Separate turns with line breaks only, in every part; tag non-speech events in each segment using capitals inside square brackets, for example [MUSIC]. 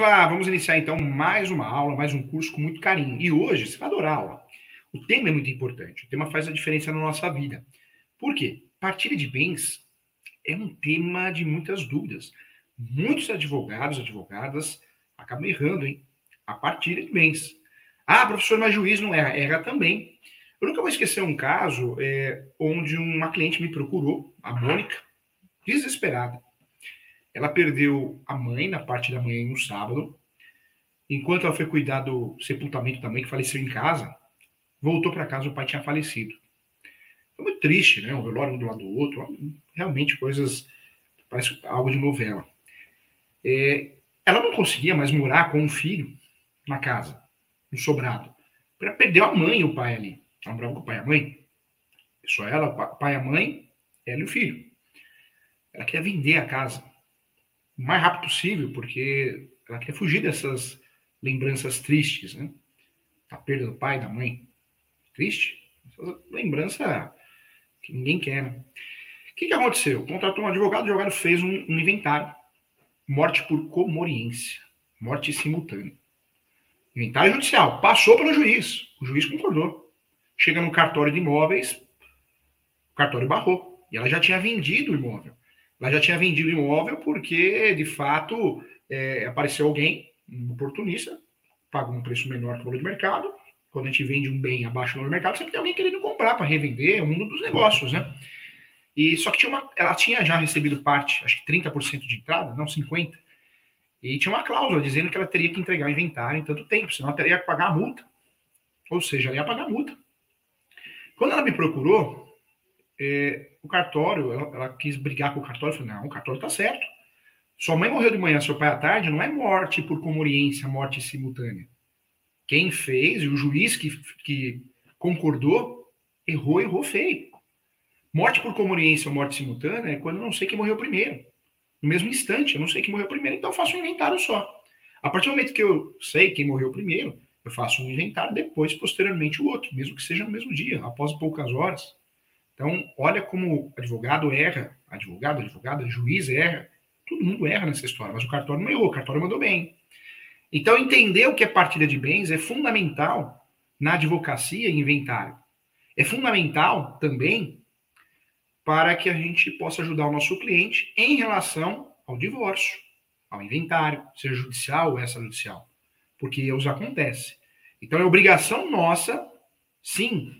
Vamos lá, vamos iniciar então mais uma aula, mais um curso com muito carinho. E hoje você vai adorar a aula. O tema é muito importante, o tema faz a diferença na nossa vida. Por quê? Partilha de bens é um tema de muitas dúvidas. Muitos advogados, advogadas acabam errando, hein? A partilha de bens. Ah, professor, mas juiz não erra. Erra também. Eu nunca vou esquecer um caso é, onde uma cliente me procurou, a Mônica, desesperada. Ela perdeu a mãe na parte da manhã no sábado. Enquanto ela foi cuidar do sepultamento da mãe, que faleceu em casa, voltou para casa, o pai tinha falecido. Foi muito triste, né? Um velório um do lado do outro. Realmente coisas. Parece algo de novela. É, ela não conseguia mais morar com o filho na casa, no sobrado. Ela perdeu a mãe e o pai ali. Ela morava com o pai e a mãe. Só ela, pai e a mãe, ela e o filho. Ela quer vender a casa o mais rápido possível, porque ela quer fugir dessas lembranças tristes, né? A perda do pai, da mãe. Triste? Lembrança que ninguém quer, né? O que, que aconteceu? Contratou um advogado, o advogado fez um, um inventário. Morte por comoriência. Morte simultânea. Inventário judicial. Passou pelo juiz. O juiz concordou. Chega no cartório de imóveis, o cartório barrou. E ela já tinha vendido o imóvel. Ela já tinha vendido imóvel porque, de fato, é, apareceu alguém, um oportunista, paga um preço menor que o valor de mercado. Quando a gente vende um bem abaixo do valor de mercado, sempre tem alguém querendo comprar para revender, é mundo dos negócios, né? E só que tinha uma, ela tinha já recebido parte, acho que 30% de entrada, não 50%. E tinha uma cláusula dizendo que ela teria que entregar o inventário em tanto tempo, senão ela teria que pagar a multa. Ou seja, ela ia pagar a multa. Quando ela me procurou, é, o cartório, ela, ela, quis brigar com o cartório, falou, não, o cartório está certo. Sua mãe morreu de manhã, seu pai à tarde, não é morte por comoriência, morte simultânea. Quem fez, e o juiz que, que concordou, errou, errou feio. Morte por comoriência ou morte simultânea é quando eu não sei quem morreu primeiro. No mesmo instante, eu não sei quem morreu primeiro, então eu faço um inventário só. A partir do momento que eu sei quem morreu primeiro, eu faço um inventário, depois, posteriormente, o outro, mesmo que seja no mesmo dia, após poucas horas. Então, olha como advogado erra, advogado, advogada, juiz erra, todo mundo erra nessa história, mas o cartório não errou, o cartório mandou bem. Então, entender o que é partilha de bens é fundamental na advocacia e inventário. É fundamental também para que a gente possa ajudar o nosso cliente em relação ao divórcio, ao inventário, seja judicial ou extrajudicial, porque erros acontecem. Então, é obrigação nossa, sim,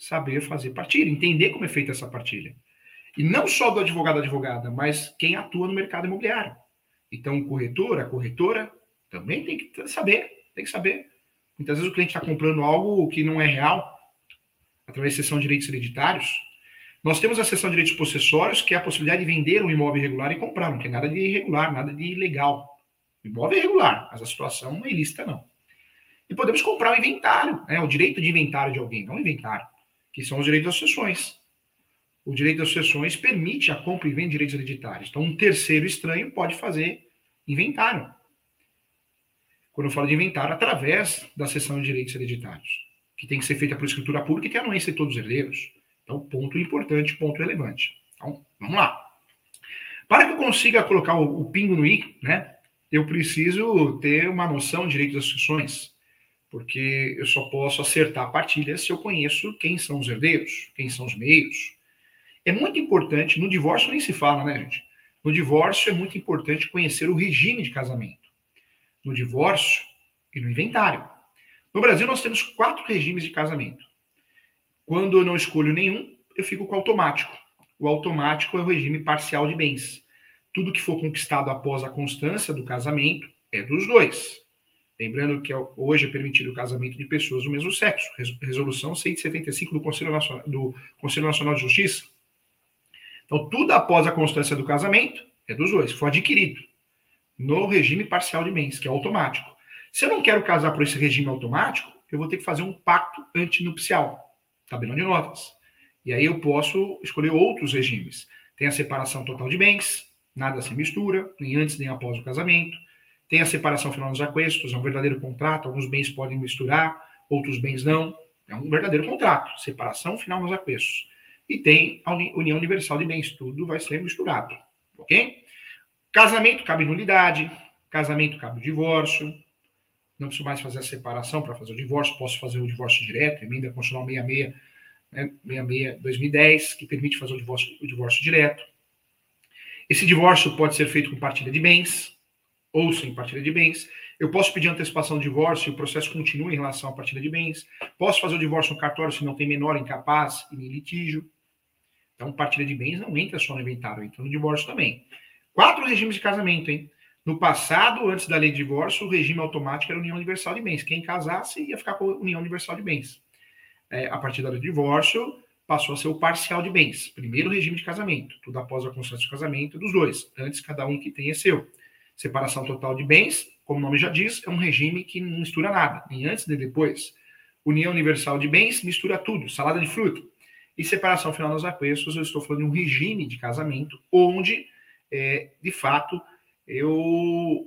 saber fazer partilha, entender como é feita essa partilha. E não só do advogado advogada, mas quem atua no mercado imobiliário. Então, o corretor, a corretora, também tem que saber, tem que saber. Muitas vezes o cliente está comprando algo que não é real, através da sessão de direitos hereditários. Nós temos a sessão de direitos possessórios, que é a possibilidade de vender um imóvel irregular e comprar. Não tem nada de irregular, nada de ilegal. O imóvel é irregular, mas a situação não é ilícita, não. E podemos comprar o um inventário, né? o direito de inventário de alguém, não o inventário que são os direitos das sucessões. O direito das sucessões permite a compra e venda de direitos hereditários. Então, um terceiro estranho pode fazer inventário. Quando eu falo de inventário, através da sessão de direitos hereditários, que tem que ser feita por escritura pública e tem anuência de todos os herdeiros. Então, ponto importante, ponto relevante. Então, vamos lá. Para que eu consiga colocar o, o pingo no i, né, eu preciso ter uma noção de direito das sucessões porque eu só posso acertar a partilha se eu conheço quem são os herdeiros, quem são os meios. É muito importante, no divórcio nem se fala, né, gente? No divórcio é muito importante conhecer o regime de casamento. No divórcio e no inventário. No Brasil nós temos quatro regimes de casamento. Quando eu não escolho nenhum, eu fico com o automático. O automático é o regime parcial de bens. Tudo que for conquistado após a constância do casamento é dos dois. Lembrando que hoje é permitido o casamento de pessoas do mesmo sexo. Resolução 175 do Conselho Nacional, do Conselho Nacional de Justiça. Então, tudo após a constância do casamento é dos dois. Foi adquirido no regime parcial de bens, que é automático. Se eu não quero casar por esse regime automático, eu vou ter que fazer um pacto antinupcial, tabelão de notas. E aí eu posso escolher outros regimes. Tem a separação total de bens, nada se mistura, nem antes nem após o casamento tem a separação final dos aquestos, é um verdadeiro contrato, alguns bens podem misturar, outros bens não. É um verdadeiro contrato, separação final nos aquestos. E tem a união universal de bens, tudo vai ser misturado, ok? Casamento cabe nulidade, Casamento cabe divórcio. Não preciso mais fazer a separação para fazer o divórcio. Posso fazer o divórcio direto, emenda constitucional 66, né, 66 2010, que permite fazer o divórcio, o divórcio direto. Esse divórcio pode ser feito com partilha de bens ou sem partilha de bens. Eu posso pedir antecipação do divórcio e o processo continua em relação à partilha de bens. Posso fazer o divórcio no cartório se não tem menor incapaz e nem litígio. Então, partilha de bens não entra só no inventário, entra no divórcio também. Quatro regimes de casamento, hein? No passado, antes da lei de divórcio, o regime automático era união universal de bens. Quem casasse ia ficar com a união universal de bens. É, a partir de divórcio, passou a ser o parcial de bens. Primeiro regime de casamento, tudo após a constância de casamento dos dois. Antes, cada um que tenha seu. Separação total de bens, como o nome já diz, é um regime que não mistura nada, nem antes nem depois. União universal de bens mistura tudo, salada de fruto. E separação final dos apreços, eu estou falando de um regime de casamento onde, é, de fato, eu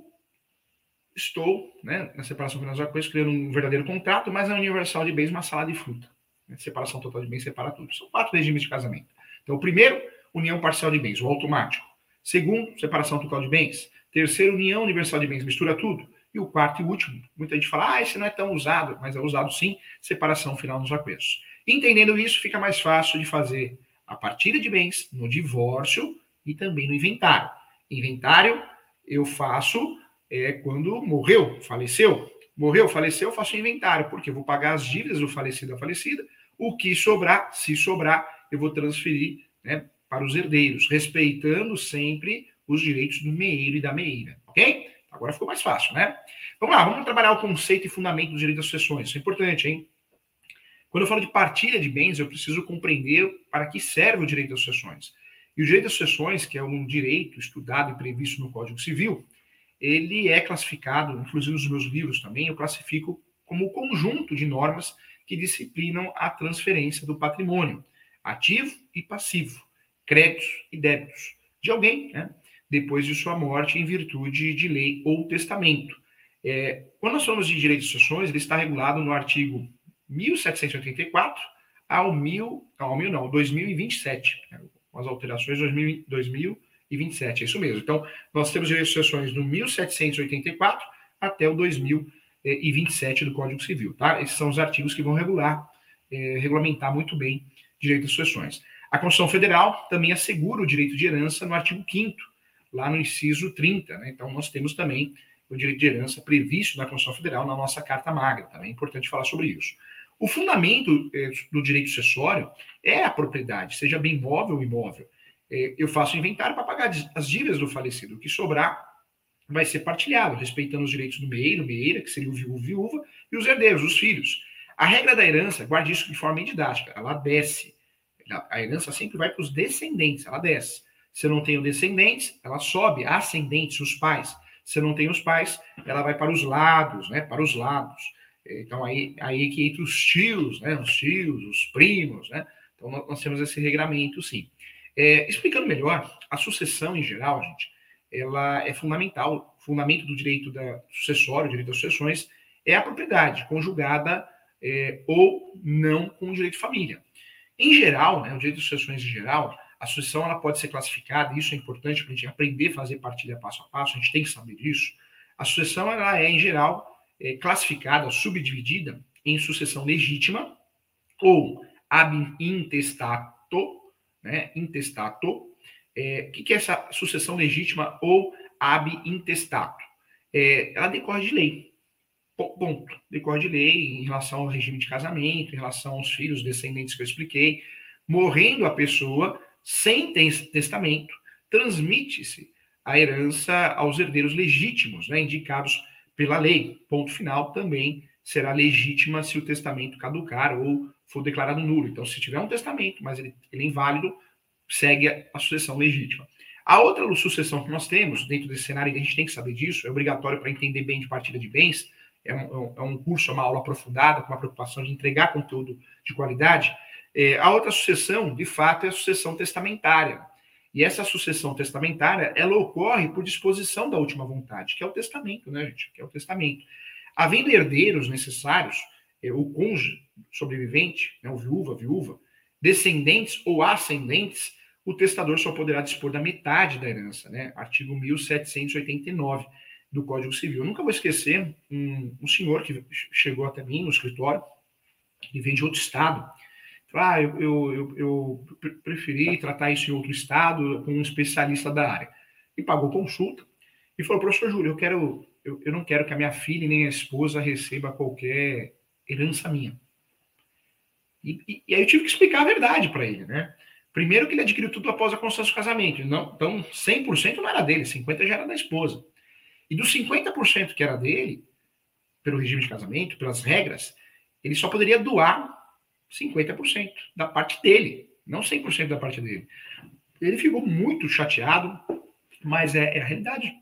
estou, né, na separação final dos acordos, criando um verdadeiro contrato, mas na universal de bens, uma salada de fruta. Né, separação total de bens separa tudo. São quatro regimes de casamento. Então, o primeiro, união parcial de bens, o automático. Segundo, separação total de bens. Terceiro, união universal de bens, mistura tudo. E o quarto e último, muita gente fala, ah, esse não é tão usado, mas é usado sim, separação final nos acordos. Entendendo isso, fica mais fácil de fazer a partilha de bens no divórcio e também no inventário. Inventário eu faço é, quando morreu, faleceu. Morreu, faleceu, eu faço inventário, porque eu vou pagar as dívidas do falecido à falecida. O que sobrar, se sobrar, eu vou transferir né, para os herdeiros, respeitando sempre os direitos do meeiro e da meeira, ok? Agora ficou mais fácil, né? Vamos lá, vamos trabalhar o conceito e fundamento do direito das sucessões. Isso é importante, hein? Quando eu falo de partilha de bens, eu preciso compreender para que serve o direito das sucessões. E o direito das sucessões, que é um direito estudado e previsto no Código Civil, ele é classificado, inclusive nos meus livros também, eu classifico como o conjunto de normas que disciplinam a transferência do patrimônio, ativo e passivo, créditos e débitos, de alguém, né, depois de sua morte em virtude de lei ou testamento. É, quando nós falamos de direito de sucessões, ele está regulado no artigo 1784 ao, mil, ao mil não, 2027, né, com as alterações 2000, 2027, é isso mesmo. Então, nós temos restrições do 1784 até o 2027 do Código Civil, tá? Esses são os artigos que vão regular, é, regulamentar muito bem direito às sucessões. A Constituição Federal também assegura o direito de herança no artigo 5 lá no inciso 30, né? Então, nós temos também o direito de herança previsto na Constituição Federal na nossa Carta Magna, também é importante falar sobre isso. O fundamento é, do direito sucessório é a propriedade, seja bem móvel ou imóvel. É, eu faço inventário para pagar as dívidas do falecido. O que sobrar vai ser partilhado, respeitando os direitos do meio, meieira, que seria o viúvo, viúva, e os herdeiros, os filhos. A regra da herança, guarde isso de forma didática, ela desce. A herança sempre vai para os descendentes, ela desce. Se eu não tenho descendentes, ela sobe, ascendentes, os pais. Se eu não tenho os pais, ela vai para os lados, né? Para os lados. Então, aí, aí que entra os tios, né? Os tios, os primos, né? Então, nós temos esse regramento, sim. É, explicando melhor, a sucessão em geral, gente, ela é fundamental. O fundamento do direito da sucessório, direito das sucessões, é a propriedade conjugada é, ou não com o direito de família. Em geral, né, o direito de sucessões em geral, a sucessão ela pode ser classificada, isso é importante para a gente aprender a fazer partilha passo a passo, a gente tem que saber disso. A sucessão ela é, em geral, é, classificada, subdividida em sucessão legítima ou ab intestato, né? Intestato. O é, que, que é essa sucessão legítima ou ab intestato? É, ela decorre de lei. Ponto. Decorre de lei em relação ao regime de casamento, em relação aos filhos, descendentes que eu expliquei. Morrendo a pessoa sem testamento, transmite-se a herança aos herdeiros legítimos, né, indicados pela lei. Ponto final também será legítima se o testamento caducar ou for declarado nulo. Então, se tiver um testamento, mas ele, ele é inválido, segue a, sucessão legítima. A outra sucessão que nós temos dentro desse cenário, e a gente tem que saber disso, é obrigatório para entender bem de partilha de bens, é um, é um curso, é uma aula aprofundada, com a preocupação de entregar conteúdo de qualidade. É, a outra sucessão, de fato, é a sucessão testamentária. E essa sucessão testamentária, ela ocorre por disposição da última vontade, que é o testamento, né, gente? Que é o testamento. Havendo herdeiros necessários, é, o cônjuge sobrevivente, né, o viúva, viúva, descendentes ou ascendentes, o testador só poderá dispor da metade da herança, né? Artigo 1789. do Código Civil. Eu nunca vou esquecer um, um senhor que chegou até mim no escritório, e vem de outro estado. Ah, eu, eu, eu, eu preferi tratar isso em outro estado com um especialista da área. E pagou consulta e falou, professor Júlio, eu quero, eu, eu não quero que a minha filha nem a esposa receba qualquer herança minha. E, e, e aí eu tive que explicar a verdade para ele, né? Primeiro que ele adquiriu tudo após a constância do casamento. Não, então, 100% não era dele, 50% já era da esposa. E dos 50% que era dele, pelo regime de casamento, pelas regras, ele só poderia doar 50% da parte dele, não 100% da parte dele. Ele ficou muito chateado, mas é, é, a realidade.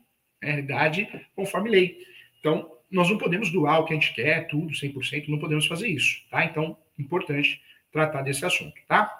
É a realidade conforme lei. Então, nós não podemos doar o que a gente quer, tudo, 100%, não podemos fazer isso, tá? Então, importante tratar desse assunto, tá?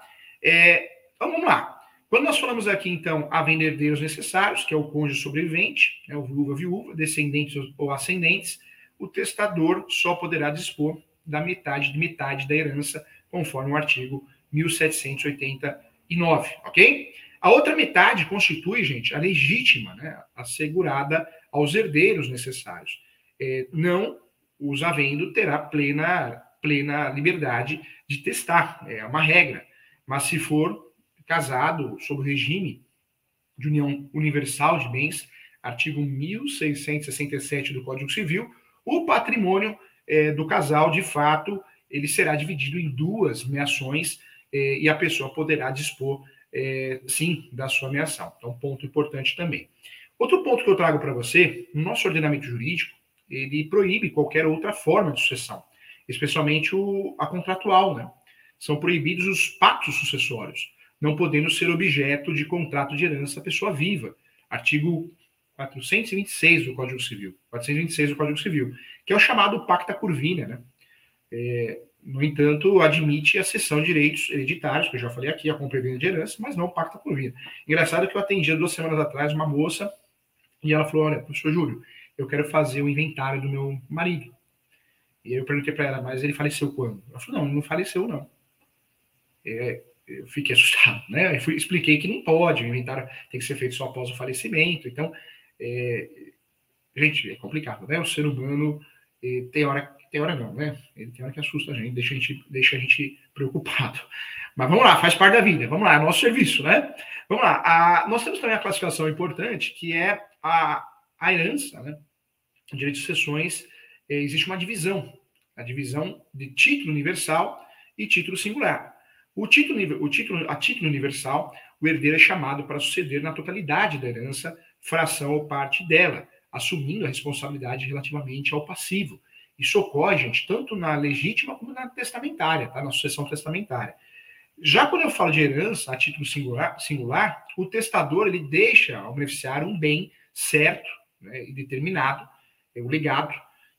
É, então, vamos lá. Quando nós falamos aqui, então, a vender herdeiros necessários, que é o cônjuge sobrevivente, né, o viúva, viúva, descendentes ou ascendentes, o testador só poderá dispor da metade de metade da herança, conforme o artigo 1789, ok? A outra metade constitui, gente, a legítima, né, assegurada aos herdeiros necessários. É, não os havendo terá plena, plena liberdade de testar, é uma regra. Mas se for casado sob o regime de união universal de bens, artigo 1667 do Código Civil, o patrimônio é, do casal, de fato, ele será dividido em duas meações é, e a pessoa poderá dispor, é, sim, da sua meação. Então, ponto importante também. Outro ponto que eu trago para você, no nosso ordenamento jurídico, ele proíbe qualquer outra forma de sucessão, especialmente o, a contratual, né? São proibidos os pactos sucessórios, não podendo ser objeto de contrato de herança pessoa viva. Artigo 426 do Código Civil. 426 do Código Civil, que é o chamado Pacta Curvina, né? É, no entanto, admite a cessão de direitos hereditários, que eu já falei aqui, a compra e venda de herança, mas não Pacta Curvina. Engraçado que eu atendi duas semanas atrás uma moça e ela falou: Olha, professor Júlio, eu quero fazer o inventário do meu marido. E eu perguntei para ela, mas ele faleceu quando? Ela falou: Não, ele não faleceu, não. É, eu fiquei [LAUGHS] assustado, né? Eu fui, expliquei que não pode, o inventário tem que ser feito só após o falecimento. Então, é, gente, é complicado, né? O ser humano é, tem hora, tem hora não, né? Ele tem hora que assusta a gente, deixa a gente, deixa a gente preocupado. Mas vamos lá, faz parte da vida. Vamos lá, é nosso serviço, né? Vamos lá. A, nós temos também a classificação importante, que é a, a herança, né? Direito de sucessões, é, existe uma divisão. A divisão de título universal e título singular. O título, o título, a título universal, o herdeiro é chamado para suceder na totalidade da herança fração ou parte dela, assumindo a responsabilidade relativamente ao passivo. Isso ocorre, gente, tanto na legítima como na testamentária, tá? na sucessão testamentária. Já quando eu falo de herança a título singular, singular o testador ele deixa ao beneficiário um bem certo né, e determinado, é o legado,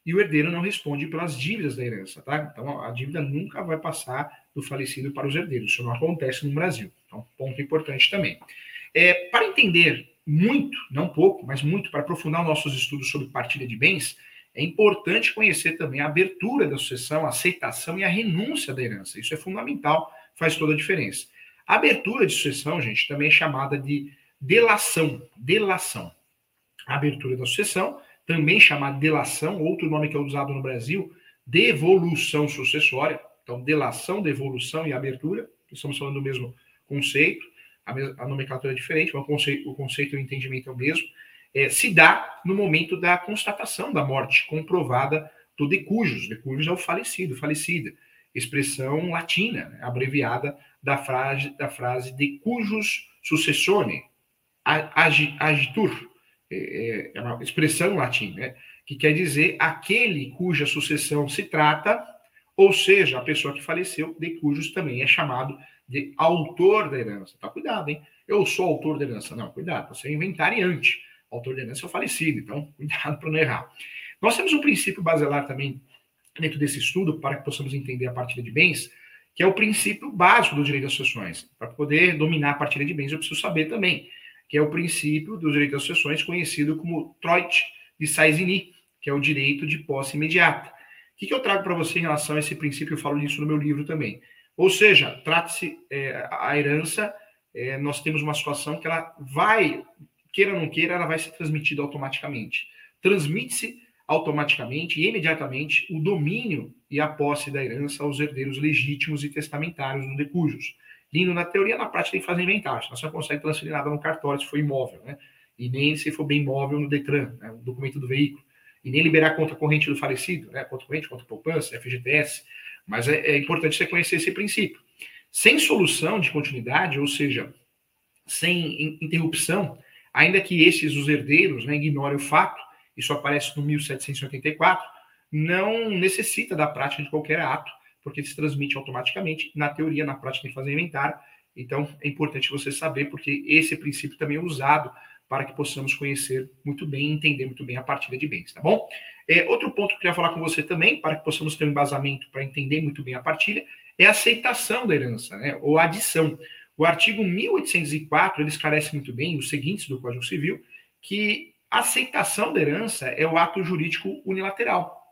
e o herdeiro não responde pelas dívidas da herança, tá? Então a dívida nunca vai passar do falecido para os herdeiros. Isso não acontece no Brasil. Então, ponto importante também. É, para entender muito, não pouco, mas muito, para aprofundar nossos estudos sobre partilha de bens, é importante conhecer também a abertura da sucessão, a aceitação e a renúncia da herança. Isso é fundamental, faz toda a diferença. A abertura de sucessão, gente, também é chamada de delação. Delação. A abertura da sucessão, também chamada delação, outro nome que é usado no Brasil, devolução sucessória. Então, delação, devolução e abertura, estamos falando do mesmo conceito a, nomenclatura é diferente, mas o conceito, o conceito e o entendimento é o mesmo, é, se dá no momento da constatação da morte comprovada do decujus. Decujus é o falecido, falecida. Expressão latina, né, abreviada da frase, da frase decujus successione, agitur. É, é, é uma expressão latina, né, que quer dizer aquele cuja sucessão se trata, ou seja, a pessoa que faleceu, decujus também é chamado de autor da herança. Tá, cuidado, hein? Eu sou autor da herança. Não, cuidado, você é inventariante. Autor da herança é o falecido, então [LAUGHS] cuidado para não errar. Nós temos um princípio basilar também dentro desse estudo, para que possamos entender a partilha de bens, que é o princípio básico do direito das sucessões. Para poder dominar a partilha de bens, eu preciso saber também, que é o princípio do direito das sucessões, conhecido como Troit de Saizini, que é o direito de posse imediata. O que, que eu trago para você em relação a esse princípio? Eu falo disso no meu livro também. Ou seja, trata-se é, a herança, é, nós temos uma situação que ela vai, queira ou não queira, ela vai ser transmitida automaticamente. transmite-se automaticamente e imediatamente o domínio e a posse da herança aos herdeiros legítimos e testamentários no decujus. Lindo na teoria, na prática tem que fazer inventário. Você não consegue transferir nada no cartório se for imóvel, né? E nem se for bem imóvel no DETRAN, né? o documento do veículo. E nem liberar a conta corrente do falecido, né? Conta corrente, conta poupança, FGTS. Mas é, é importante você conhecer esse princípio. Sem solução de continuidade, ou seja, sem interrupção, ainda que esses, os herdeiros, né, ignorem o fato, isso aparece no 1784, não necessita da prática de qualquer ato, porque se transmite automaticamente. Na teoria, na prática, que fazer inventário. Então, é importante você saber, porque esse princípio também é usado para que possamos conhecer muito bem entender muito bem a partilha de bens, tá bom? É, outro ponto que eu queria falar com você também, para que possamos ter um embasamento para entender muito bem a partilha, é a aceitação da herança, né, ou adição. O artigo 1804, ele esclarece muito bem os seguintes do Código Civil, que a aceitação da herança é o ato jurídico unilateral,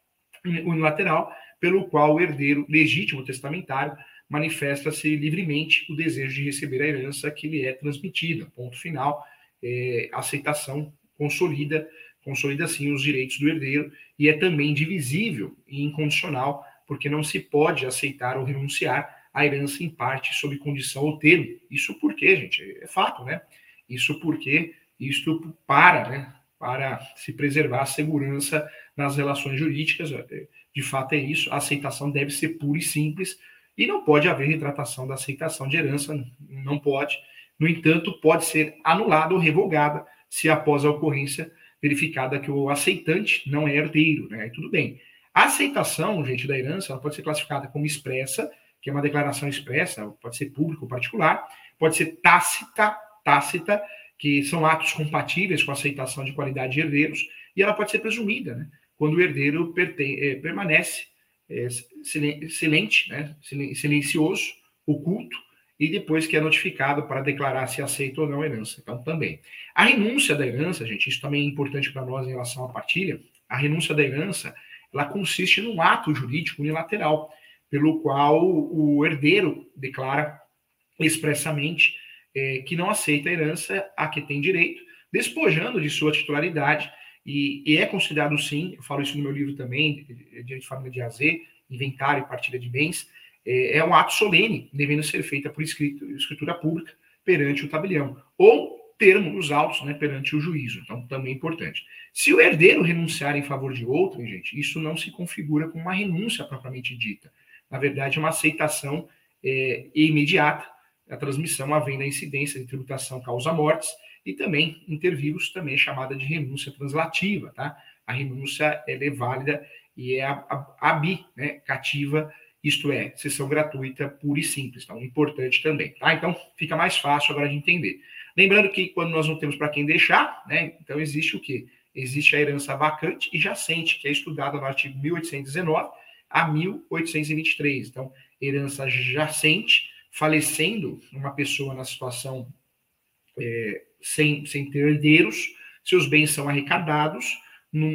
unilateral pelo qual o herdeiro legítimo testamentário manifesta-se livremente o desejo de receber a herança que lhe é transmitida. Ponto final. É, aceitação consolida, consolida sim os direitos do herdeiro e é também divisível e incondicional, porque não se pode aceitar ou renunciar à herança em parte sob condição ou termo. Isso porque, gente, é fato, né? Isso porque isto para, né? Para se preservar a segurança nas relações jurídicas de fato é isso, a aceitação deve ser pura e simples, e não pode haver retratação da aceitação de herança, não pode. No entanto, pode ser anulada ou revogada se após a ocorrência verificada que o aceitante não é herdeiro, né? tudo bem. A aceitação, gente, da herança, ela pode ser classificada como expressa, que é uma declaração expressa, pode ser público ou particular, pode ser tácita, tácita, que são atos compatíveis com a aceitação de qualidade de herdeiros, e ela pode ser presumida, né? quando o herdeiro é, permanece é, silente, né, silencioso, oculto, e depois que é notificado para declarar se aceita ou não a herança. Então, também. A renúncia da herança, gente, isso também é importante para nós em relação à partilha. A renúncia da herança, ela consiste num ato jurídico unilateral, pelo qual o herdeiro declara expressamente é, que não aceita a herança a que tem direito, despojando de sua titularidade e, e, é considerado sim, eu falo isso no meu livro também, Direito de Família de AZ, Inventário e Partilha de Bens, é, é um ato solene, devendo ser feita por escrito, escritura pública perante o tabelião, ou termo nos autos né, perante o juízo. Então, também é importante. Se o herdeiro renunciar em favor de outro, gente, isso não se configura como uma renúncia propriamente dita. Na verdade, é uma aceitação é, imediata, a transmissão havendo a incidência de tributação causa-mortes, e também intervírus, também é chamada de renúncia translativa, tá? A renúncia é válida e é abi, né, cativa, isto é, sessão gratuita pura e simples, então importante também, tá? Então fica mais fácil agora de entender. Lembrando que quando nós não temos para quem deixar, né, então existe o quê? Existe a herança vacante e jacente, que é estudada no artigo 1819 a 1823. Então, herança jacente, falecendo uma pessoa na situação é, sem, sem ter herdeiros, seus bens são arrecadados, no,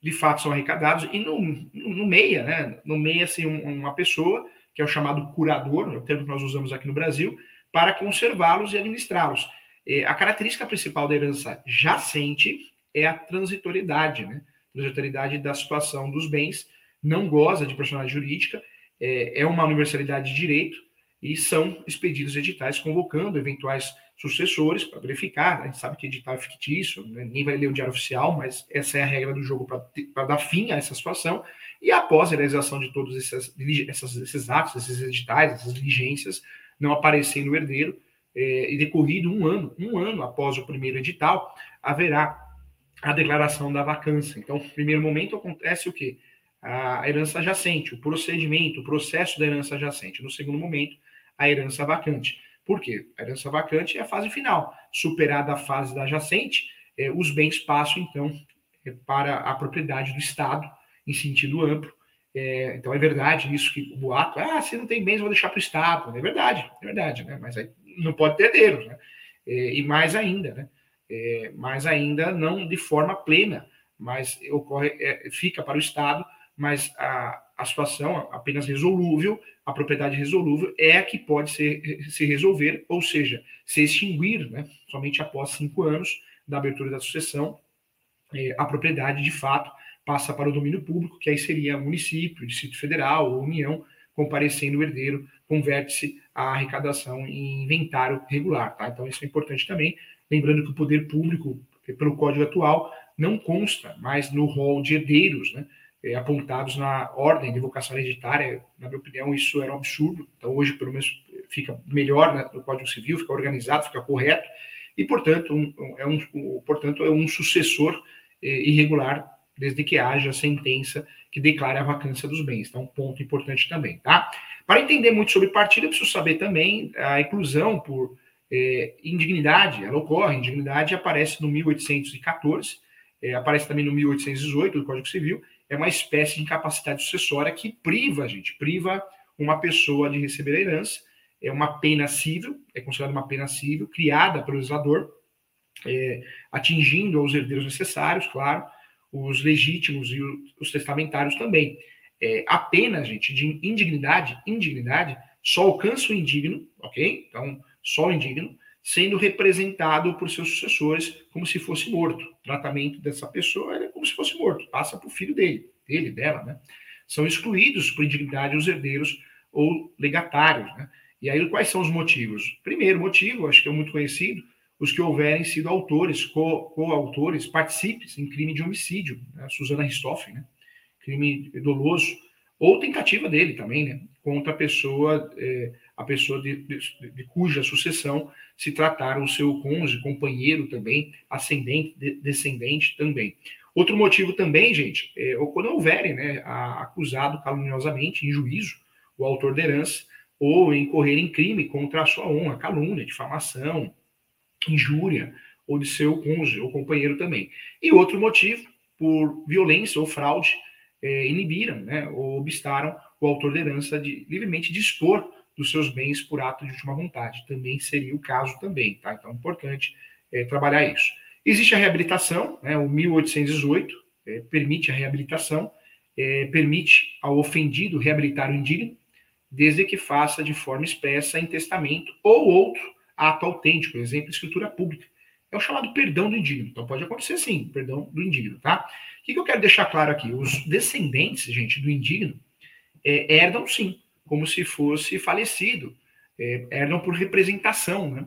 de fato são arrecadados, e no, no meia, né, no meia, assim, uma pessoa, que é o chamado curador, é o termo que nós usamos aqui no Brasil, para conservá-los e administrá-los. É, a característica principal da herança jacente é a transitoriedade, né? Transitoriedade da situação dos bens, não goza de personalidade jurídica, é, é uma universalidade de direito, e são expedidos editais convocando eventuais sucessores para verificar. Né? A gente sabe que edital é fictício, né? ninguém vai ler o diário oficial, mas essa é a regra do jogo para dar fim a essa situação. E após a realização de todos esses, esses, atos, esses editais, essas diligências, não aparecendo o herdeiro, é, e decorrido um ano, um ano após o primeiro edital, haverá a declaração da vacância. Então, no primeiro momento acontece o quê? A herança jacente, o procedimento, o processo da herança jacente. No segundo momento, a herança vacante. Por quê? A herança vacante é a fase final. Superada a fase da jacente, eh, os bens passam, então, eh, para a propriedade do Estado, em sentido amplo. É, então, é verdade isso que o boato, ah, se não tem bens, vou deixar para o Estado. É verdade, é verdade, né? Mas aí não pode ter herdeiros, né? É, e mais ainda, né? É, mais ainda, não de forma plena, mas ocorre, fica para o Estado, mas a, a situação apenas resolúvel, a propriedade resolúvel é a que pode ser, se resolver, ou seja, se extinguir, né, somente após cinco anos da abertura da sucessão, é, a propriedade, de fato, passa para o domínio público, que aí seria município, Distrito Federal ou União, comparecendo o herdeiro, converte-se a arrecadação em inventário regular. Tá? Então, isso é importante também. Lembrando que o poder público, pelo código atual, não consta mais no rol de herdeiros, né? É, apontados na ordem de vocação hereditária. Na minha opinião, isso era um absurdo. Então, hoje, pelo menos, fica melhor né, no Código Civil, fica organizado, fica correto, e, portanto, um, é, um, portanto é um sucessor eh, irregular, desde que haja sentença que declare a vacância dos bens. Então, um ponto importante também, tá? Para entender muito sobre partilha, preciso saber também a inclusão por eh, indignidade. Ela ocorre, indignidade aparece no 1814, eh, aparece também no 1818 do Código Civil, é uma espécie de incapacidade sucessória que priva, gente, priva uma pessoa de receber a herança. É uma pena civil, é considerada uma pena civil, criada pelo legislador, é, atingindo os herdeiros necessários, claro, os legítimos e os testamentários também. É, a pena, gente, de indignidade, indignidade, só alcança o indigno, ok? Então, só o indigno, sendo representado por seus sucessores como se fosse morto. O tratamento dessa pessoa é como se fosse morto, passa para o filho dele, dele, dela, né? São excluídos por indignidade os herdeiros ou legatários, né? E aí, quais são os motivos? Primeiro motivo, acho que é muito conhecido, os que houverem sido autores, coautores, co participes em crime de homicídio, né? Susana Ristoffen, né? Crime doloso, ou tentativa dele também, né? Contra a pessoa, é, a pessoa de, de, de, cuja sucessão se tratar o seu cônjuge, companheiro também, ascendente, de, descendente também. Outro motivo também, gente, é quando houverem, né, acusado caluniosamente, em juízo, o autor da herança, ou incorrer em crime contra a sua honra, calúnia, difamação, injúria, ou de seu cônjuge ou companheiro também. E outro motivo, por violência ou fraude, é, inibiram né, ou obstaram o autor da herança de livremente dispor dos seus bens por ato de última vontade. Também seria o caso também, tá? Então é importante é, trabalhar isso. Existe a reabilitação, né, o 1818 é, permite a reabilitação, permite ao ofendido reabilitar o indigno, desde que faça de forma expressa em testamento ou outro ato autêntico, exemplo, escritura pública. É o chamado perdão do indigno. Então pode acontecer sim, perdão do indigno, tá? O que, que eu quero deixar claro aqui? Os descendentes, gente, do indigno, é, herdam sim, como se fosse falecido, é, herdam por representação, né?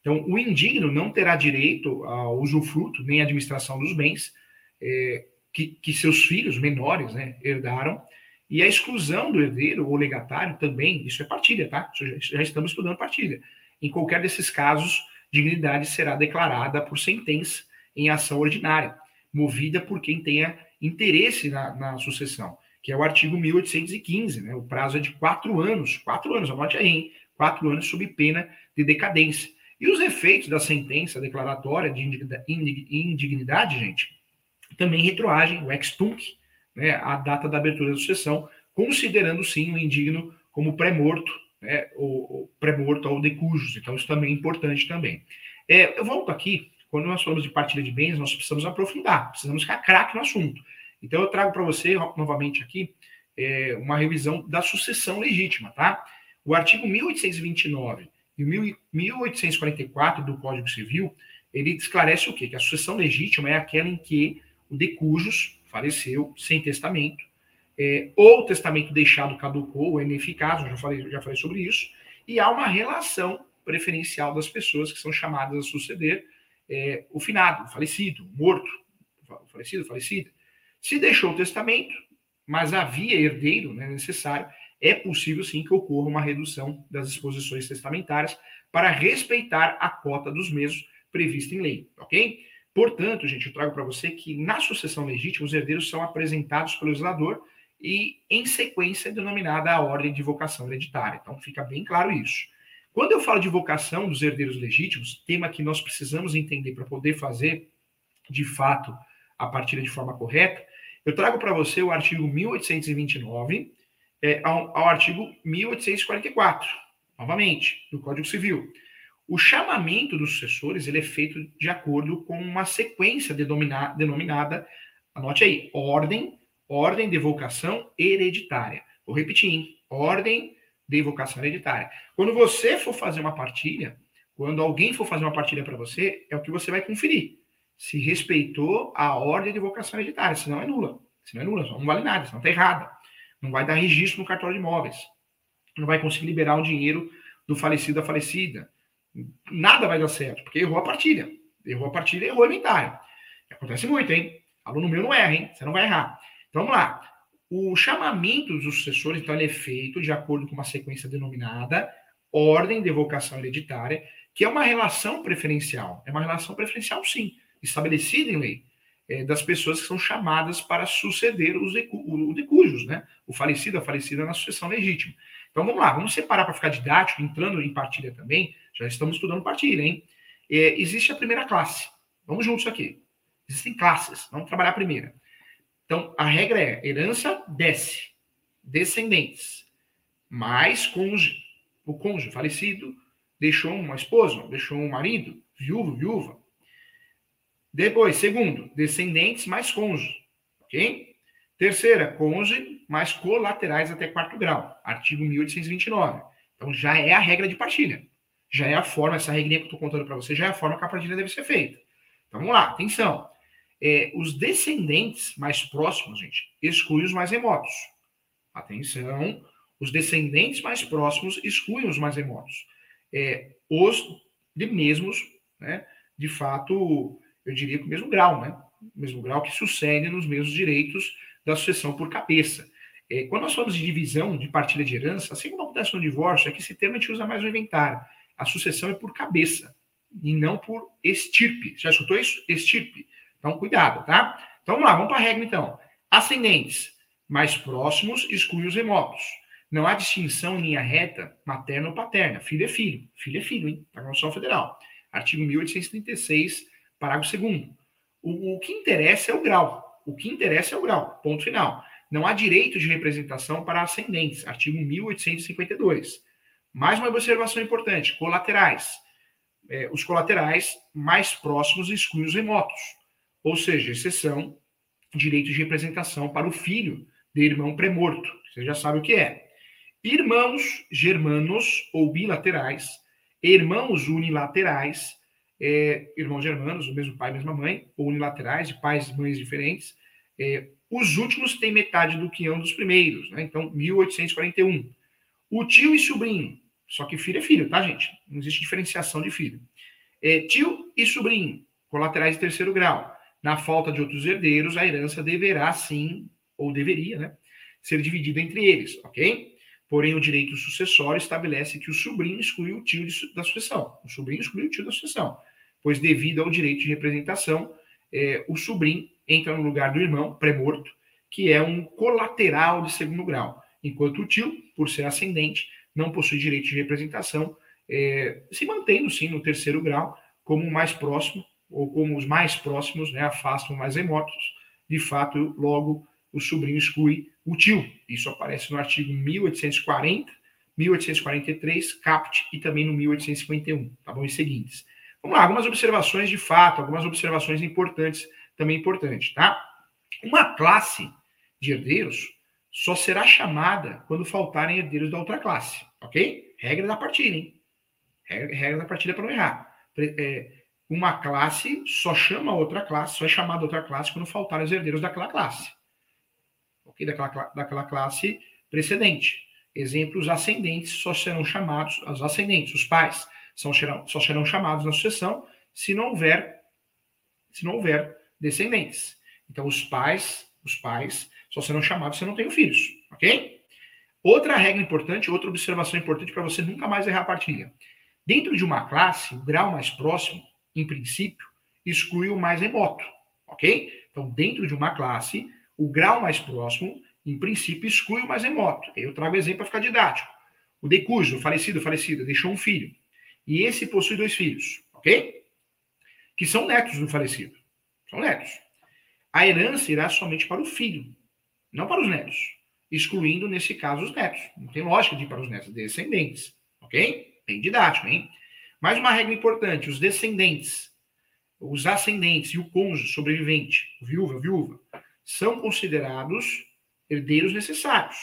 Então, o indigno não terá direito ao usufruto nem à administração dos bens é, que, que, seus filhos menores né, herdaram, e a exclusão do herdeiro ou legatário também, isso é partilha, tá? Já, estamos estudando partilha. Em qualquer desses casos, dignidade será declarada por sentença em ação ordinária, movida por quem tenha interesse na, na sucessão, que é o artigo 1815, né? O prazo é de quatro anos, quatro anos, anote aí, hein? Quatro anos sob pena de decadência. E os efeitos da sentença declaratória de indignidade, gente, também retroagem o ex-tunc, né, a data da abertura da sucessão, considerando sim o indigno como pré-morto, né, ou, pré-morto ou de cujos. Então, isso também é importante também. É, eu volto aqui, quando nós falamos de partilha de bens, nós precisamos aprofundar, precisamos ficar craque no assunto. Então, eu trago para você, novamente aqui, é, uma revisão da sucessão legítima, tá? O artigo 1829 e o 1844 do Código Civil, ele esclarece o quê? Que a sucessão legítima é aquela em que o de cujos faleceu sem testamento, é, ou o testamento deixado caducou ou é ineficaz, eu já falei, já falei sobre isso, e há uma relação preferencial das pessoas que são chamadas a suceder é, o finado, o falecido, o morto, o falecido, falecida. Se deixou o testamento, mas havia herdeiro né, necessário, é possível sim que ocorra uma redução das exposições testamentárias para respeitar a cota dos mesmos prevista em lei, ok? Portanto, gente, eu trago para você que na sucessão legítima os herdeiros são apresentados pelo legislador e em sequência denominada a ordem de vocação hereditária. Então fica bem claro isso. Quando eu falo de vocação dos herdeiros legítimos, tema que nós precisamos entender para poder fazer de fato a partilha de forma correta, eu trago para você o artigo 1829 é, ao, ao artigo 1844, novamente, do Código Civil. O chamamento dos sucessores ele é feito de acordo com uma sequência denominada, anote aí, ordem, ordem de vocação hereditária. Vou repetir, hein? ordem de vocação hereditária. Quando você for fazer uma partilha, quando alguém for fazer uma partilha para você, é o que você vai conferir. se respeitou a ordem de vocação hereditária, senão é nula. Senão é nula, não vale nada, senão está errada. Não vai dar registro no cartório de imóveis. Não vai conseguir liberar o dinheiro do falecido da falecida. Nada vai dar certo, porque errou a partilha. Errou a partilha errou o inventário. Acontece muito, hein? Aluno meu não erra, hein? Você não vai errar. Vamos lá. O chamamento dos sucessores, então, é feito de acordo com uma sequência denominada ordem de vocação hereditária, que é uma relação preferencial. É uma relação preferencial, sim, estabelecida em lei, é, das pessoas que são chamadas para suceder os decujos, né? O falecido, a falecida na sucessão legítima. Então vamos lá, vamos separar para ficar didático, entrando em partilha também. Já estamos estudando partilha, hein? É, existe a primeira classe. Vamos juntos aqui. Existem classes. Vamos trabalhar a primeira. Então, a regra é: herança desce, descendentes, mais cônjuge. O cônjuge falecido deixou uma esposa, deixou um marido, viúvo, viúva. Depois, segundo, descendentes mais cônjuge. Ok? Terceira, cônjuge mais colaterais até quarto grau. Artigo 1829. Então, já é a regra de partilha. Já é a forma, essa regrinha que eu estou contando para você, já é a forma que a partilha deve ser feita. Então, vamos lá, atenção. É, os descendentes mais próximos, gente, excluem os mais remotos. Atenção, os descendentes mais próximos excluem os mais remotos. É, os de mesmos, né, de fato, eu diria que o mesmo grau, né? O mesmo grau que sucede nos mesmos direitos da sucessão por cabeça. É, quando nós falamos de divisão, de partilha de herança, assim como acontece no divórcio, é que esse termo a gente usa mais no inventário. A sucessão é por cabeça e não por estirpe. Já escutou isso? Estirpe. Então, cuidado, tá? Então, vamos lá, vamos para a regra, então. Ascendentes mais próximos exclui os remotos. Não há distinção em linha reta, materna ou paterna. Filho é filho. Filho é filho, hein? Da Constituição Federal. Artigo 1836, parágrafo 2 o, o que interessa é o grau. O que interessa é o grau. Ponto final. Não há direito de representação para ascendentes. Artigo 1852. Mais uma observação importante: colaterais. É, os colaterais mais próximos excluem os remotos. Ou seja, exceção, direito de representação para o filho de irmão pré-morto. Você já sabe o que é. Irmãos germanos ou bilaterais, irmãos unilaterais, é, irmãos germanos, o mesmo pai, mesma mãe, ou unilaterais, de pais e mães diferentes. É, os últimos têm metade do que um dos primeiros, né? Então, 1841. O tio e sobrinho, só que filho é filho, tá, gente? Não existe diferenciação de filho. É, tio e sobrinho, colaterais de terceiro grau. Na falta de outros herdeiros, a herança deverá sim, ou deveria, né, ser dividida entre eles, ok? Porém, o direito sucessório estabelece que o sobrinho exclui o tio de, da sucessão. O sobrinho exclui o tio da sucessão, pois, devido ao direito de representação, é, o sobrinho entra no lugar do irmão pré-morto, que é um colateral de segundo grau, enquanto o tio, por ser ascendente, não possui direito de representação, é, se mantendo sim no terceiro grau como o mais próximo ou como os mais próximos né, afastam mais remotos, de fato, logo o sobrinho exclui o tio. Isso aparece no artigo 1840, 1843, CAPT e também no 1851, tá bom? E seguintes. Vamos lá, algumas observações de fato, algumas observações importantes, também importantes, tá? Uma classe de herdeiros só será chamada quando faltarem herdeiros da outra classe, ok? Regra da partida, hein? Regra, da partida para não errar. É, uma classe só chama outra classe, só é chamada outra classe quando faltarem os herdeiros daquela classe. Ok? Daquela, daquela classe precedente. Exemplos ascendentes só serão chamados, os ascendentes, os pais, são, só serão chamados na sucessão se não houver, se não houver descendentes. Então, os pais, os pais só serão chamados se não tenham filhos, ok? Outra regra importante, outra observação importante para você nunca mais errar a partilha. Dentro de uma classe, o grau mais próximo em princípio, exclui o mais remoto, ok? Então, dentro de uma classe, o grau mais próximo, em princípio, exclui o mais remoto. Eu trago exemplo para ficar didático. O decujo, falecido, falecida, deixou um filho. E esse possui dois filhos, ok? Que são netos do falecido. São netos. A herança irá somente para o filho, não para os netos. Excluindo, nesse caso, os netos. Não tem lógica de ir para os netos, descendentes. Ok? Bem didático, hein? Mais uma regra importante: os descendentes, os ascendentes e o cônjuge sobrevivente, viúva, viúva, são considerados herdeiros necessários.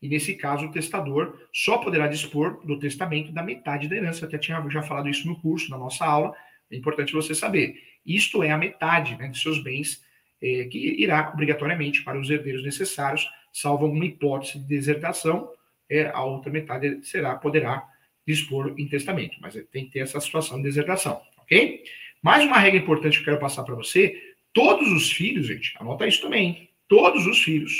E nesse caso, o testador só poderá dispor do testamento da metade da herança. Eu até tinha já falado isso no curso, na nossa aula. É importante você saber. Isto é a metade né, de seus bens é, que irá obrigatoriamente para os herdeiros necessários, salvo alguma hipótese de desertação, é, a outra metade será poderá dispor em testamento, mas tem que ter essa situação de desertação, ok? Mais uma regra importante que eu quero passar para você: todos os filhos, gente, anota isso também, todos os filhos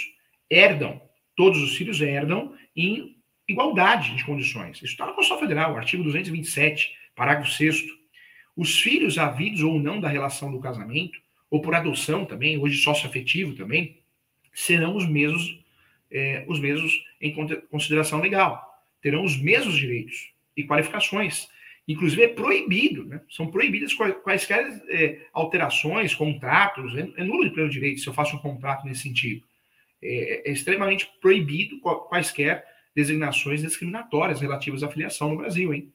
herdam, todos os filhos herdam em igualdade de condições. Isso está na Constituição Federal, artigo 227, parágrafo 6 Os filhos havidos ou não da relação do casamento, ou por adoção também, hoje sócio afetivo também, serão os mesmos, é, os mesmos em consideração legal. Terão os mesmos direitos e qualificações. Inclusive é proibido, né? são proibidas quaisquer é, alterações, contratos, é, é nulo de pleno direito se eu faço um contrato nesse sentido. É, é extremamente proibido quaisquer designações discriminatórias relativas à filiação no Brasil, hein?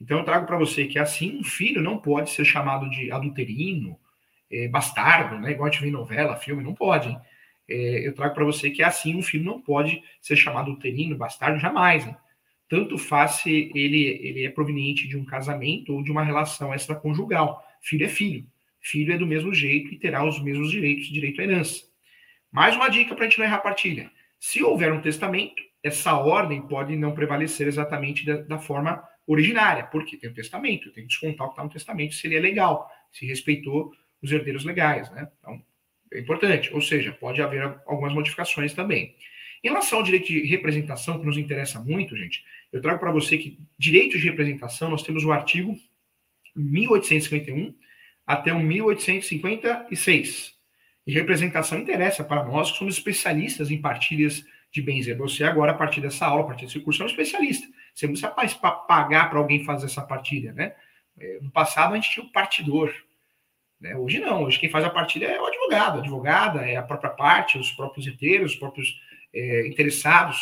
Então eu trago para você que assim um filho não pode ser chamado de adulterino, é, bastardo, né? Igual a gente vê em novela, filme, não pode. Hein? É, eu trago para você que assim um filho não pode ser chamado adulterino, bastardo, jamais. Hein? Tanto faz se ele, ele é proveniente de um casamento ou de uma relação extraconjugal. Filho é filho. Filho é do mesmo jeito e terá os mesmos direitos, direito à herança. Mais uma dica para a gente não errar a partilha. Se houver um testamento, essa ordem pode não prevalecer exatamente da, da forma originária, porque tem o testamento, tem que descontar o que está no testamento se ele é legal, se respeitou os herdeiros legais, né? Então, é importante. Ou seja, pode haver algumas modificações também. Em relação ao direito de representação, que nos interessa muito, gente, eu trago para você que direito de representação, nós temos o artigo 1851 até o 1856. E representação interessa para nós que somos especialistas em partilhas de bens. É você agora, a partir dessa aula, a partir desse curso, é um especialista. Você não precisa pagar para alguém fazer essa partilha, né? É, no passado, a gente tinha o partidor. Né? Hoje não. Hoje quem faz a partilha é o advogado. A advogada é a própria parte, os próprios inteiros, os próprios é, interessados.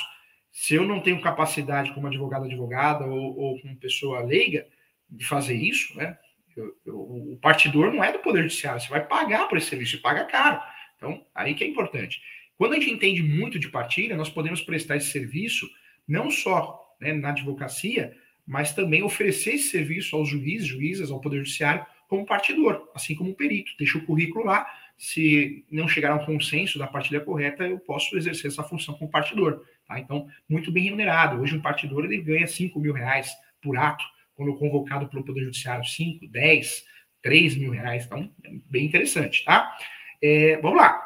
Se eu não tenho capacidade como advogado, advogada ou, ou como pessoa leiga de fazer isso, né? Eu, eu, o partidor não é do Poder Judiciário. Você vai pagar por esse serviço e paga caro. Então, aí que é importante. Quando a gente entende muito de partilha, nós podemos prestar esse serviço não só né, na advocacia, mas também oferecer esse serviço aos juízes, juízas, ao Poder Judiciário, como partidor, assim como o perito. Deixa o currículo lá. Se não chegar a um consenso da partilha correta, eu posso exercer essa função como partidor. Tá? Então, muito bem remunerado. Hoje, um partidor ele ganha 5 mil reais por ato, quando convocado pelo Poder Judiciário, 5, 10, 3 mil reais. Então, é bem interessante. Tá? É, vamos lá.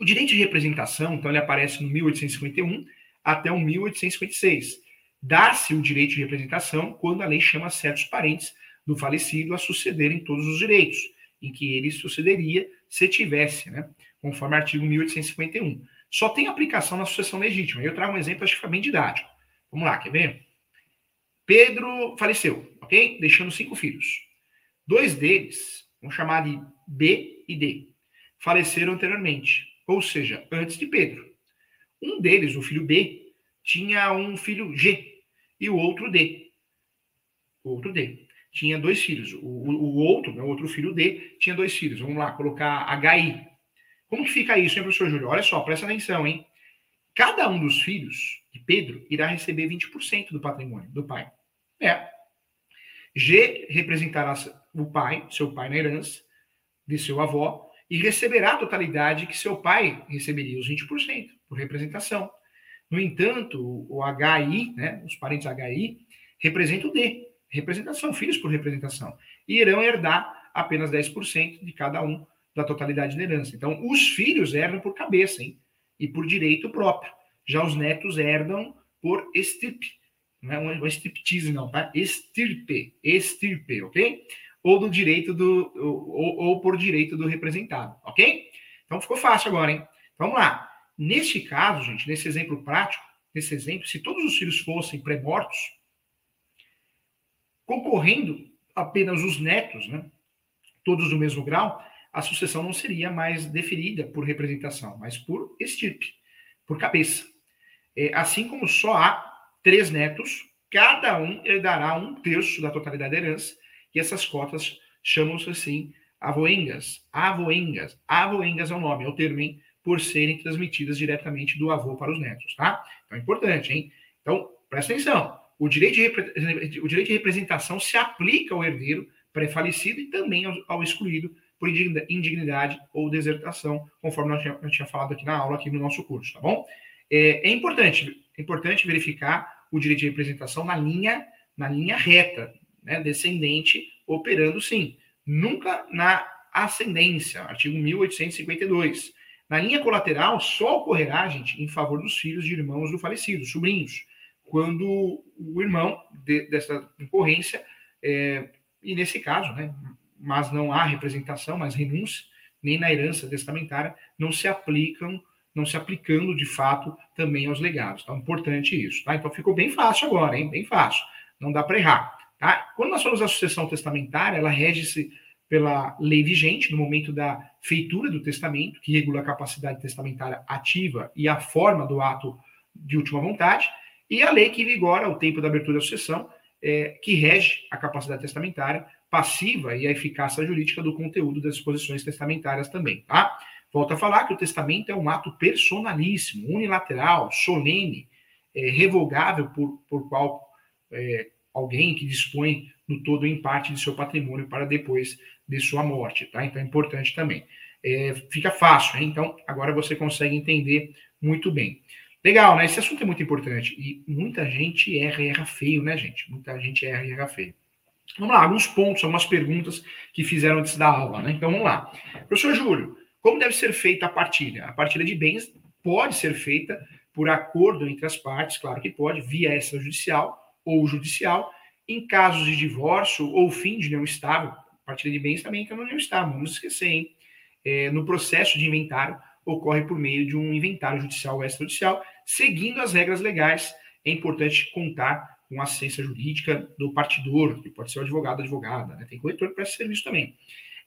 O direito de representação, então, ele aparece no 1851 até o 1856. Dá-se o direito de representação quando a lei chama certos parentes do falecido a sucederem todos os direitos, em que ele sucederia se tivesse, né? Conforme o artigo 1851. Só tem aplicação na sucessão legítima. Eu trago um exemplo, acho que fica bem didático. Vamos lá, quer ver? Pedro faleceu, ok? Deixando cinco filhos. Dois deles, vamos chamar de B e D, faleceram anteriormente ou seja, antes de Pedro. Um deles, o filho B, tinha um filho G e o outro D. O outro D. Tinha dois filhos. O, o outro, né, o outro filho D, tinha dois filhos. Vamos lá, colocar HI. Como que fica isso, hein, professor Júlio? Olha só, presta atenção, hein? Cada um dos filhos de Pedro irá receber 20% do patrimônio do pai. É. G representará o pai, seu pai na herança, de seu avó, e receberá a totalidade que seu pai receberia, os 20%, por representação. No entanto, o HI, né, os parentes HI, representam o D, representação, filhos por representação, e irão herdar apenas 10% de cada um da totalidade da herança. Então, os filhos herdam por cabeça, hein, e por direito próprio. Já os netos herdam por estirpe, não é um striptease não, tá? Estirpe, estirpe, ok? ou do direito do ou, ou por direito do representado, ok? Então ficou fácil agora, hein? Vamos lá. Neste caso, gente, nesse exemplo prático, nesse exemplo, se todos os filhos fossem pré-mortos, concorrendo apenas os netos, né, todos do mesmo grau, a sucessão não seria mais deferida por representação, mas por estirpe, por cabeça. É, assim como só há três netos, cada um herdará um terço da totalidade da herança, e essas cotas chamam-se assim avoengas, avoengas, avoengas é o nome, é o termo, hein? Por serem transmitidas diretamente do avô para os netos, tá? Então é importante, hein? Então, presta atenção. O direito de, o direito de representação se aplica ao herdeiro pré-falecido e também ao, ao excluído por indignidade ou desertação, conforme nós tinha, tinha falado aqui na aula, aqui no nosso curso, tá bom? É, é, importante, é importante verificar o direito de representação na linha, na linha reta, né, descendente, operando sim. Nunca na ascendência, artigo 1852. Na linha colateral, só ocorrerá, gente, em favor dos filhos de irmãos do falecido, sobrinhos, quando o irmão de, dessa concorrência, é, e nesse caso, né, mas não há representação, mas renúncia, nem na herança testamentária, não se aplicam, não se aplicando de fato também aos legados. Então, importante isso, tá? Então ficou bem fácil agora, hein? Bem fácil. Não dá para errar, tá? Quando nós falamos da sucessão testamentária, ela rege-se pela lei vigente no momento da feitura do testamento, que regula a capacidade testamentária ativa e a forma do ato de última vontade, e a lei que vigora ao tempo da abertura da sucessão, é, que rege a capacidade testamentária passiva e a eficácia jurídica do conteúdo das disposições testamentárias também, tá? Volto a falar que o testamento é um ato personalíssimo, unilateral, solene, é, revogável por, por qual é, alguém que dispõe no todo em parte de seu patrimônio para depois de sua morte, tá? Então é importante também. É, fica fácil, hein? então agora você consegue entender muito bem. Legal, né? Esse assunto é muito importante e muita gente erra e erra feio, né, gente? Muita gente erra e erra feio. Vamos lá, alguns pontos, algumas perguntas que fizeram antes da aula, né? Então vamos lá. Professor Júlio, como deve ser feita a partilha? A partilha de bens pode ser feita por acordo entre as partes, claro que pode, via extrajudicial ou judicial. Em casos de divórcio ou fim de união estável, partilha de bens também é uma união estável, vamos esquecer, hein? É, no processo de inventário, ocorre por meio de um inventário judicial ou extrajudicial, seguindo as regras legais. É importante contar com assistência jurídica do partidor, que pode ser o advogado, advogada, né? tem corretor que presta serviço também.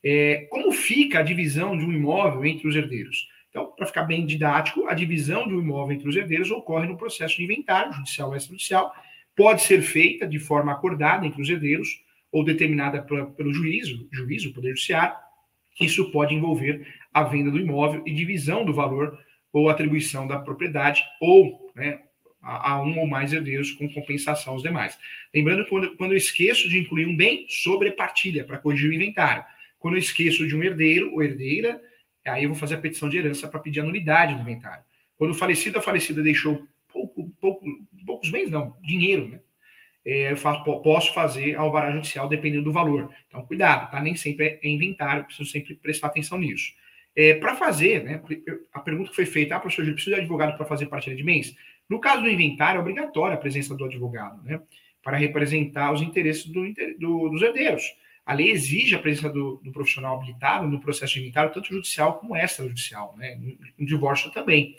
É, como fica a divisão de um imóvel entre os herdeiros? Então, para ficar bem didático, a divisão de um imóvel entre os herdeiros ocorre no processo de inventário, judicial ou extrajudicial, pode ser feita de forma acordada entre os herdeiros ou determinada pelo juízo, juízo, poder judiciário. Isso pode envolver a venda do imóvel e divisão do valor ou atribuição da propriedade ou né, a, um ou mais herdeiros com compensação aos demais. Lembrando que quando, quando eu esqueço de incluir um bem, sobrepartilha para corrigir o inventário. Quando eu esqueço de um herdeiro ou herdeira, aí eu vou fazer a petição de herança para pedir a nulidade do inventário. Quando o falecido ou falecida deixou pouco, pouco, poucos bens, não, dinheiro, né? É, eu faço, posso fazer alvará judicial dependendo do valor. Então, cuidado, tá? Nem sempre é inventário, preciso sempre prestar atenção nisso. É, para fazer, né, a pergunta que foi feita, ah, professor, eu preciso de advogado para fazer partilha de bens? No caso do inventário, é obrigatória a presença do advogado, né, para representar os interesses do, do, dos herdeiros. A lei exige a presença do, do, profissional habilitado no processo de inventário, tanto judicial como extrajudicial, né, no divórcio também.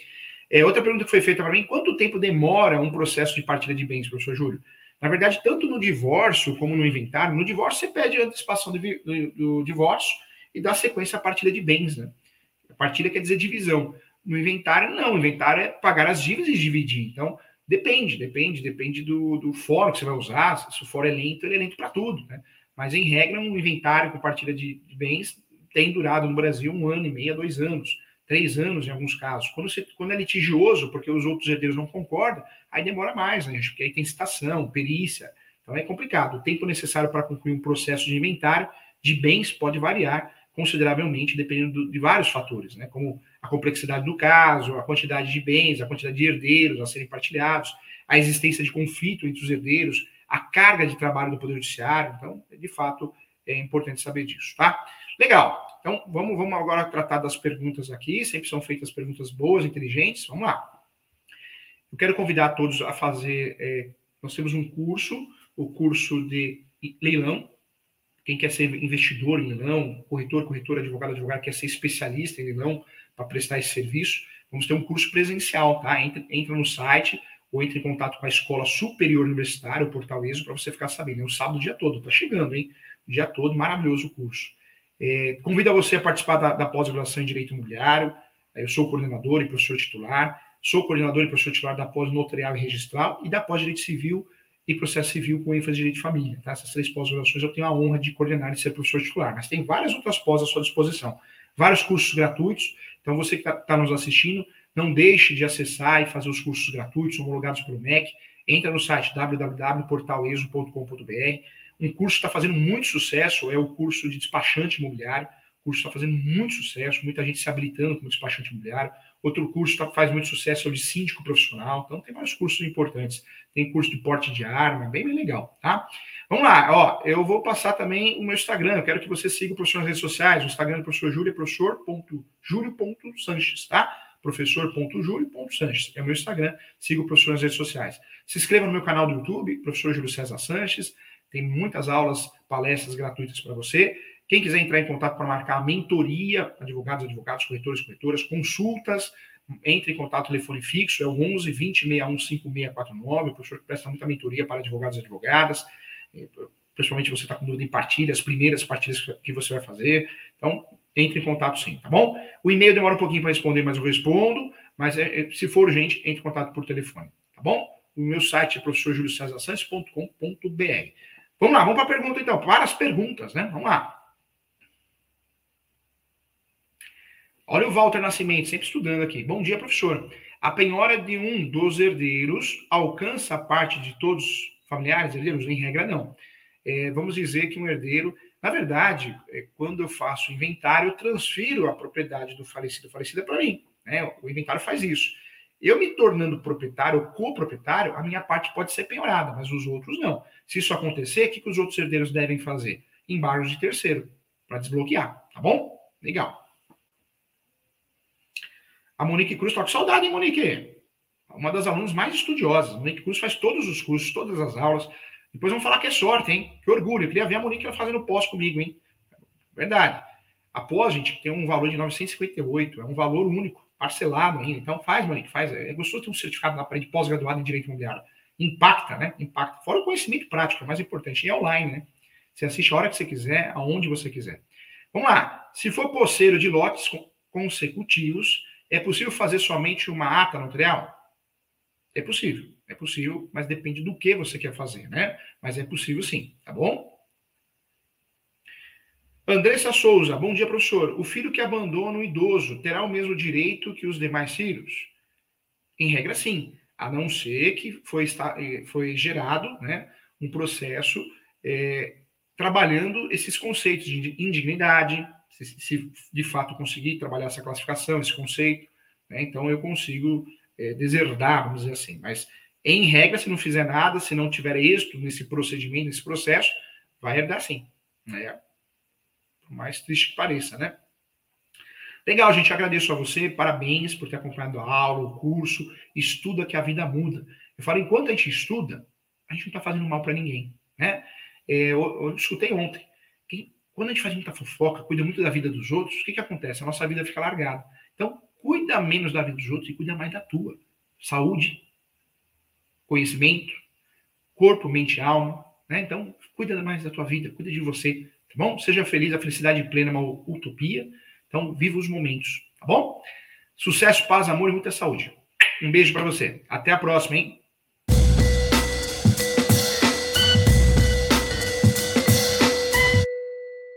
É, outra pergunta que foi feita para mim, quanto tempo demora um processo de partilha de bens, professor Júlio? Na verdade, tanto no divórcio como no inventário, no divórcio você pede a antecipação do, do, do divórcio e dá sequência à partilha de bens, né? Partilha quer dizer divisão. No inventário, não. O inventário é pagar as dívidas e dividir. Então, depende, depende, depende do, do fórum que você vai usar. Se o fórum é lento, ele é lento para tudo, né? Mas, em regra, um inventário com partilha de, de, bens tem durado no Brasil um ano e meio, dois anos, três anos em alguns casos. Quando, você, quando é litigioso, porque os outros herdeiros não concordam, aí demora mais, né? Porque aí tem citação, perícia. Então, é complicado. O tempo necessário para concluir um processo de inventário de bens pode variar consideravelmente, dependendo de vários fatores, né? como a complexidade do caso, a quantidade de bens, a quantidade de herdeiros a serem partilhados, a existência de conflito entre os herdeiros, a carga de trabalho do Poder Judiciário. Então, de fato, é importante saber disso, tá? Legal. Então, vamos, vamos agora tratar das perguntas aqui. Sempre são feitas perguntas boas, inteligentes. Vamos lá. Eu quero convidar todos a fazer. É, nós temos um curso, o curso de leilão, quem quer ser investidor em leilão, corretor, corretora, advogado, advogado, quer ser especialista em leilão para prestar esse serviço, vamos ter um curso presencial, tá? Entra, entra no site ou entre em contato com a Escola Superior Universitária, o Portal ESO, para você ficar sabendo. É um sábado o dia todo, tá chegando, hein? O dia todo, maravilhoso o curso. É, convido a você a participar da, da pós-graduação em Direito Imobiliário. Eu sou coordenador e professor titular. Sou coordenador e professor titular da pós-notarial e registral e da pós-direito civil e processo civil com ênfase em direito de família. Tá? Essas três pós-graduações eu tenho a honra de coordenar e ser professor titular, mas tem várias outras pós à sua disposição. Vários cursos gratuitos, então você que está tá nos assistindo, não deixe de acessar e fazer os cursos gratuitos homologados pelo MEC. Entra no site www.portaleso.com.br. Um curso está fazendo muito sucesso é o curso de despachante imobiliário, curso está fazendo muito sucesso, muita gente se habilitando como despachante imobiliário. Outro curso tá, faz muito sucesso, é o de síndico profissional. Então, tem vários cursos importantes. Tem curso de porte de arma, bem, bem legal, tá? Vamos lá, ó, eu vou passar também o meu Instagram. Eu quero que você siga o professor nas redes sociais. O Instagram do professor Júlio é professor.júlio.sanches, tá? professor.júlio.sanches. É o meu Instagram. Siga o professor nas redes sociais. Se inscreva no meu canal do YouTube, professor Júlio César Sanches. Tem muitas aulas, palestras gratuitas para você. Quem quiser entrar em contato para marcar mentoria, advogados, advogados, corretores, corretoras, consultas, entre em contato, telefone fixo, é o 11 20 61 5649, o professor presta muita mentoria para advogados e advogadas, principalmente você está com dúvida em partilhas, primeiras partilhas que você vai fazer, então entre em contato sim, tá bom? O e-mail demora um pouquinho para responder, mas eu respondo, mas é, se for urgente, entre em contato por telefone, tá bom? O meu site é professorjuliocesarsantos.com.br. Vamos lá, vamos para a pergunta então, para as perguntas, né? Vamos lá. Olha o Walter Nascimento, sempre estudando aqui. Bom dia, professor. A penhora de um dos herdeiros alcança a parte de todos os familiares, herdeiros? Em regra, não. É, vamos dizer que um herdeiro, na verdade, é, quando eu faço inventário, eu transfiro a propriedade do falecido falecida para mim. Né? O inventário faz isso. Eu me tornando proprietário coproprietário, a minha parte pode ser penhorada, mas os outros não. Se isso acontecer, o que, que os outros herdeiros devem fazer? Embargos de terceiro, para desbloquear, tá bom? Legal. A Monique Cruz, toca saudade, hein, Monique? Uma das alunas mais estudiosas. A Monique Cruz faz todos os cursos, todas as aulas. Depois vão falar que é sorte, hein? Que orgulho. Eu queria ver a Monique fazendo pós comigo, hein? Verdade. A pós, gente, tem um valor de 958. É um valor único, parcelado ainda. Então faz, Monique, faz. É gostoso ter um certificado na parede pós-graduado em Direito Imobiliário. Impacta, né? Impacta. Fora o conhecimento prático, é mais importante. E é online, né? Você assiste a hora que você quiser, aonde você quiser. Vamos lá. Se for poceiro de lotes consecutivos, é possível fazer somente uma ata notarial? É possível, é possível, mas depende do que você quer fazer, né? Mas é possível sim, tá bom? Andressa Souza, bom dia, professor. O filho que abandona o idoso terá o mesmo direito que os demais filhos? Em regra, sim, a não ser que foi, eh, foi gerado né, um processo é, trabalhando esses conceitos de indignidade, se, se, de fato conseguir trabalhar essa classificação, esse conceito, né, então eu consigo é, deserdar, vamos dizer assim. Mas, em regra, se não fizer nada, se não tiver êxito nesse procedimento, nesse processo, vai herdar sim. Né? Por mais triste que pareça, né? Legal, gente. Agradeço a você. Parabéns por ter acompanhado a aula, o curso. Estuda que a vida muda. Eu falo, enquanto a gente estuda, a gente não está fazendo mal para ninguém. Né? É, eu, eu escutei ontem. Quando a gente faz muita fofoca, cuida muito da vida dos outros, o que, que acontece? A nossa vida fica largada. Então, cuida menos da vida dos outros e cuida mais da tua. Saúde, conhecimento, corpo, mente e alma. Né? Então, cuida mais da tua vida, cuida de você. Tá bom? Seja feliz, a felicidade plena é uma utopia. Então, viva os momentos. Tá bom? Sucesso, paz, amor e muita saúde. Um beijo para você. Até a próxima, hein?